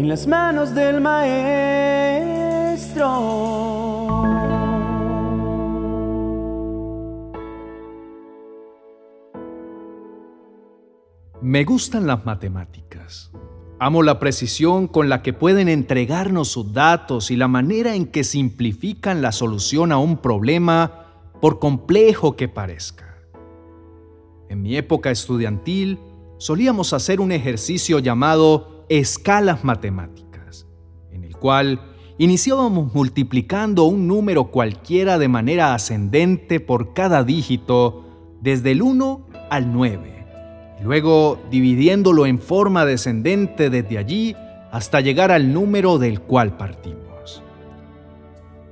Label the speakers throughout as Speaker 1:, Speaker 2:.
Speaker 1: en las manos del maestro.
Speaker 2: Me gustan las matemáticas. Amo la precisión con la que pueden entregarnos sus datos y la manera en que simplifican la solución a un problema por complejo que parezca. En mi época estudiantil solíamos hacer un ejercicio llamado escalas matemáticas, en el cual iniciábamos multiplicando un número cualquiera de manera ascendente por cada dígito desde el 1 al 9 luego dividiéndolo en forma descendente desde allí hasta llegar al número del cual partimos.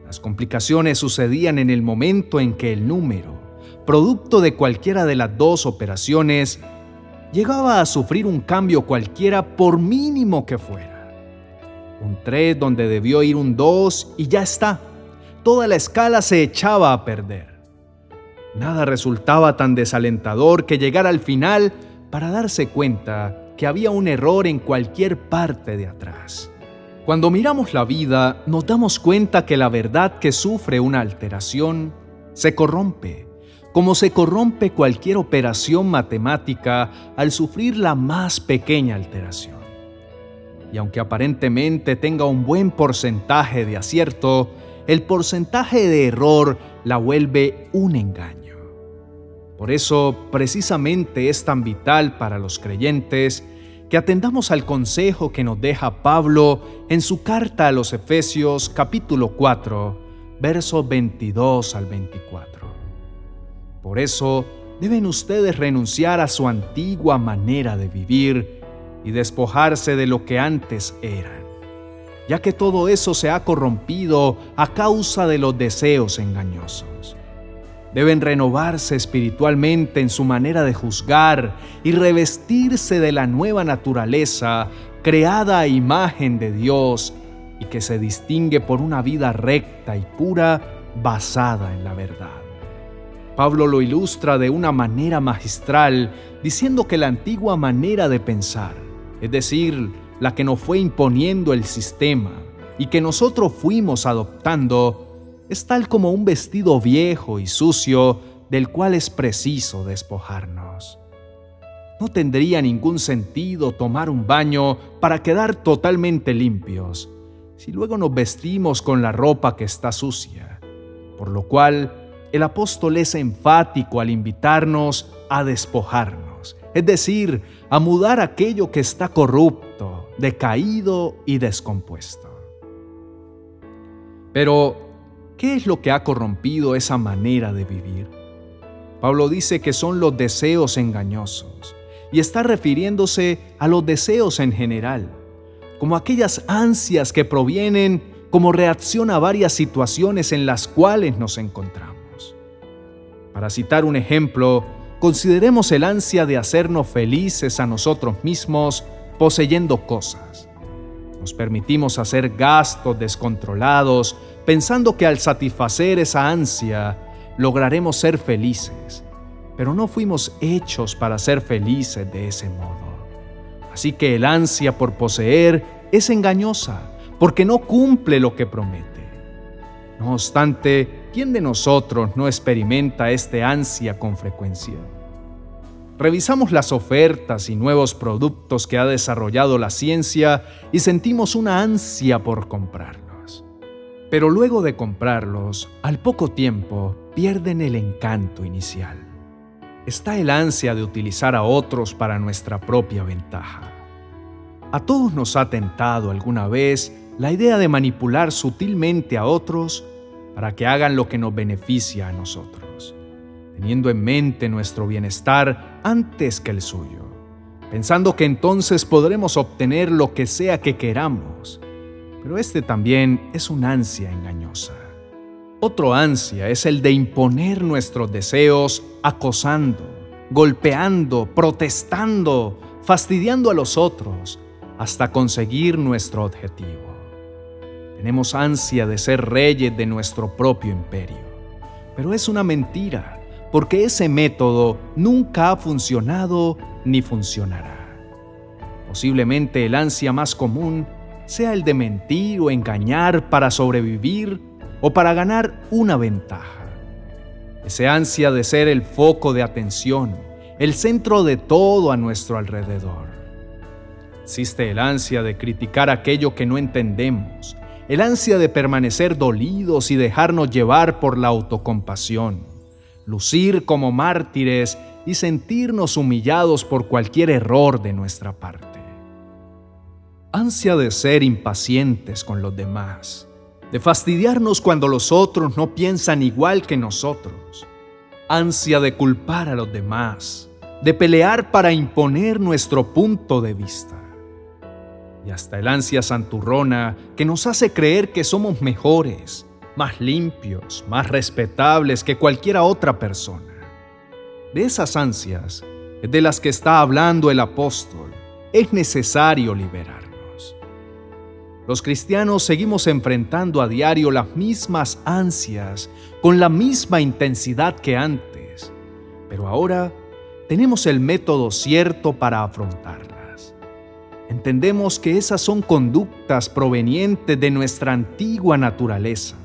Speaker 2: Las complicaciones sucedían en el momento en que el número, producto de cualquiera de las dos operaciones, llegaba a sufrir un cambio cualquiera por mínimo que fuera. Un 3 donde debió ir un 2 y ya está. Toda la escala se echaba a perder. Nada resultaba tan desalentador que llegar al final para darse cuenta que había un error en cualquier parte de atrás. Cuando miramos la vida, nos damos cuenta que la verdad que sufre una alteración se corrompe, como se corrompe cualquier operación matemática al sufrir la más pequeña alteración. Y aunque aparentemente tenga un buen porcentaje de acierto, el porcentaje de error la vuelve un engaño. Por eso, precisamente es tan vital para los creyentes que atendamos al consejo que nos deja Pablo en su carta a los Efesios capítulo 4, versos 22 al 24. Por eso, deben ustedes renunciar a su antigua manera de vivir y despojarse de lo que antes eran, ya que todo eso se ha corrompido a causa de los deseos engañosos. Deben renovarse espiritualmente en su manera de juzgar y revestirse de la nueva naturaleza creada a imagen de Dios y que se distingue por una vida recta y pura basada en la verdad. Pablo lo ilustra de una manera magistral diciendo que la antigua manera de pensar, es decir, la que nos fue imponiendo el sistema y que nosotros fuimos adoptando, es tal como un vestido viejo y sucio del cual es preciso despojarnos. No tendría ningún sentido tomar un baño para quedar totalmente limpios, si luego nos vestimos con la ropa que está sucia, por lo cual el apóstol es enfático al invitarnos a despojarnos, es decir, a mudar aquello que está corrupto, decaído y descompuesto. Pero ¿Qué es lo que ha corrompido esa manera de vivir? Pablo dice que son los deseos engañosos y está refiriéndose a los deseos en general, como aquellas ansias que provienen como reacción a varias situaciones en las cuales nos encontramos. Para citar un ejemplo, consideremos el ansia de hacernos felices a nosotros mismos poseyendo cosas nos permitimos hacer gastos descontrolados pensando que al satisfacer esa ansia lograremos ser felices, pero no fuimos hechos para ser felices de ese modo. Así que el ansia por poseer es engañosa porque no cumple lo que promete. No obstante, ¿quién de nosotros no experimenta este ansia con frecuencia? Revisamos las ofertas y nuevos productos que ha desarrollado la ciencia y sentimos una ansia por comprarlos. Pero luego de comprarlos, al poco tiempo pierden el encanto inicial. Está el ansia de utilizar a otros para nuestra propia ventaja. A todos nos ha tentado alguna vez la idea de manipular sutilmente a otros para que hagan lo que nos beneficia a nosotros teniendo en mente nuestro bienestar antes que el suyo, pensando que entonces podremos obtener lo que sea que queramos. Pero este también es una ansia engañosa. Otro ansia es el de imponer nuestros deseos acosando, golpeando, protestando, fastidiando a los otros hasta conseguir nuestro objetivo. Tenemos ansia de ser reyes de nuestro propio imperio, pero es una mentira porque ese método nunca ha funcionado ni funcionará. Posiblemente el ansia más común sea el de mentir o engañar para sobrevivir o para ganar una ventaja. Ese ansia de ser el foco de atención, el centro de todo a nuestro alrededor. Existe el ansia de criticar aquello que no entendemos, el ansia de permanecer dolidos y dejarnos llevar por la autocompasión, lucir como mártires y sentirnos humillados por cualquier error de nuestra parte. Ansia de ser impacientes con los demás, de fastidiarnos cuando los otros no piensan igual que nosotros, ansia de culpar a los demás, de pelear para imponer nuestro punto de vista. Y hasta el ansia santurrona que nos hace creer que somos mejores, más limpios, más respetables que cualquiera otra persona. De esas ansias de las que está hablando el apóstol. Es necesario liberar. Los cristianos seguimos enfrentando a diario las mismas ansias con la misma intensidad que antes, pero ahora tenemos el método cierto para afrontarlas. Entendemos que esas son conductas provenientes de nuestra antigua naturaleza,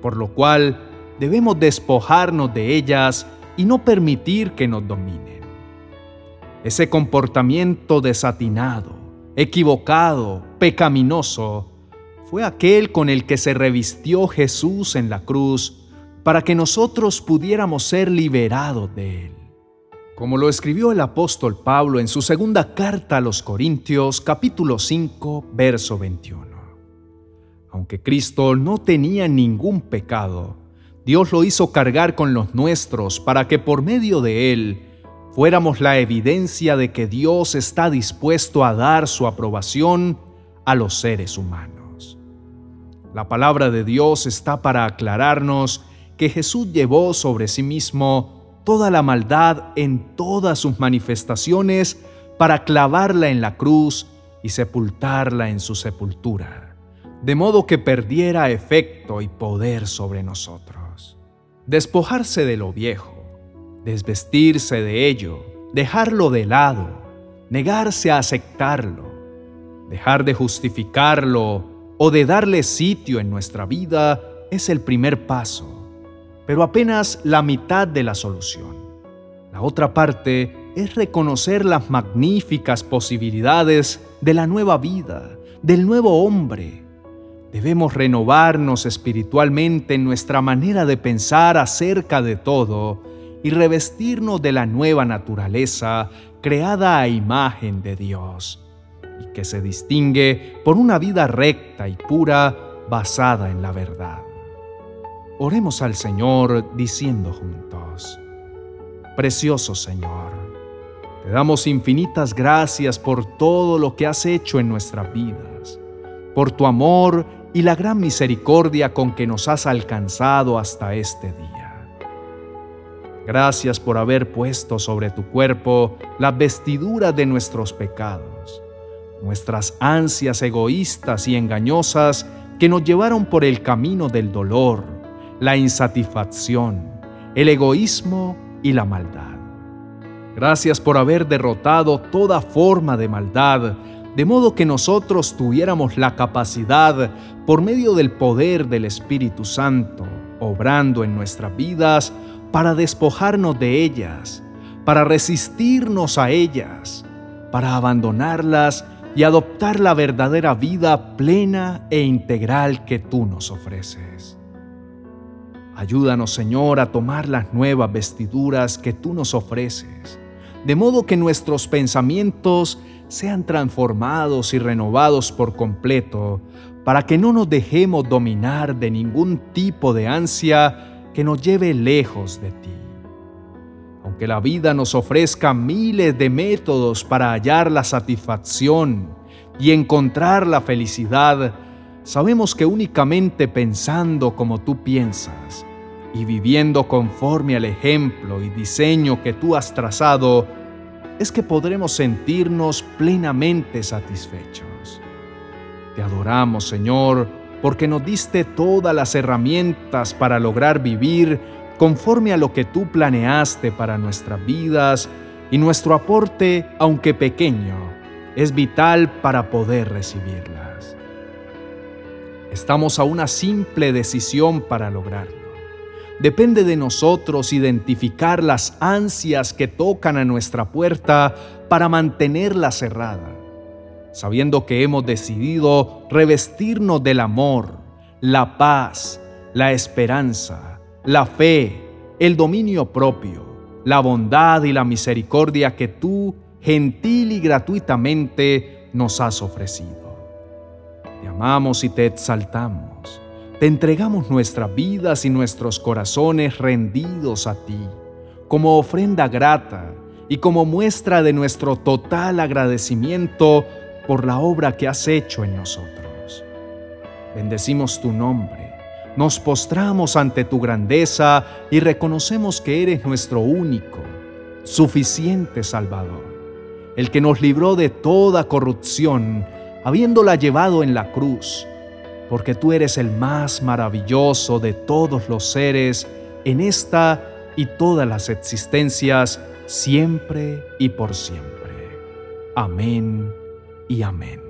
Speaker 2: por lo cual debemos despojarnos de ellas y no permitir que nos dominen. Ese comportamiento desatinado, equivocado, pecaminoso, fue aquel con el que se revistió Jesús en la cruz para que nosotros pudiéramos ser liberados de él. Como lo escribió el apóstol Pablo en su segunda carta a los Corintios capítulo 5 verso 21. Aunque Cristo no tenía ningún pecado, Dios lo hizo cargar con los nuestros para que por medio de él fuéramos la evidencia de que Dios está dispuesto a dar su aprobación a los seres humanos. La palabra de Dios está para aclararnos que Jesús llevó sobre sí mismo toda la maldad en todas sus manifestaciones para clavarla en la cruz y sepultarla en su sepultura, de modo que perdiera efecto y poder sobre nosotros. Despojarse de lo viejo desvestirse de ello, dejarlo de lado, negarse a aceptarlo, dejar de justificarlo o de darle sitio en nuestra vida es el primer paso, pero apenas la mitad de la solución. La otra parte es reconocer las magníficas posibilidades de la nueva vida, del nuevo hombre. Debemos renovarnos espiritualmente en nuestra manera de pensar acerca de todo y revestirnos de la nueva naturaleza creada a imagen de Dios y que se distingue por una vida recta y pura basada en la verdad. Oremos al Señor diciendo juntos, Precioso Señor, te damos infinitas gracias por todo lo que has hecho en nuestras vidas, por tu amor y la gran misericordia con que nos has alcanzado hasta este día. Gracias por haber puesto sobre tu cuerpo la vestidura de nuestros pecados, nuestras ansias egoístas y engañosas que nos llevaron por el camino del dolor, la insatisfacción, el egoísmo y la maldad. Gracias por haber derrotado toda forma de maldad, de modo que nosotros tuviéramos la capacidad, por medio del poder del Espíritu Santo, obrando en nuestras vidas, para despojarnos de ellas, para resistirnos a ellas, para abandonarlas y adoptar la verdadera vida plena e integral que tú nos ofreces. Ayúdanos, Señor, a tomar las nuevas vestiduras que tú nos ofreces, de modo que nuestros pensamientos sean transformados y renovados por completo, para que no nos dejemos dominar de ningún tipo de ansia que nos lleve lejos de ti. Aunque la vida nos ofrezca miles de métodos para hallar la satisfacción y encontrar la felicidad, sabemos que únicamente pensando como tú piensas y viviendo conforme al ejemplo y diseño que tú has trazado, es que podremos sentirnos plenamente satisfechos. Te adoramos, Señor, porque nos diste todas las herramientas para lograr vivir conforme a lo que tú planeaste para nuestras vidas y nuestro aporte, aunque pequeño, es vital para poder recibirlas. Estamos a una simple decisión para lograrlo. Depende de nosotros identificar las ansias que tocan a nuestra puerta para mantenerla cerrada, sabiendo que hemos decidido revestirnos del amor, la paz, la esperanza, la fe, el dominio propio, la bondad y la misericordia que tú, gentil y gratuitamente, nos has ofrecido. Te amamos y te exaltamos. Te entregamos nuestras vidas y nuestros corazones rendidos a ti, como ofrenda grata y como muestra de nuestro total agradecimiento por la obra que has hecho en nosotros. Bendecimos tu nombre nos postramos ante tu grandeza y reconocemos que eres nuestro único, suficiente Salvador, el que nos libró de toda corrupción, habiéndola llevado en la cruz, porque tú eres el más maravilloso de todos los seres en esta y todas las existencias, siempre y por siempre. Amén y amén.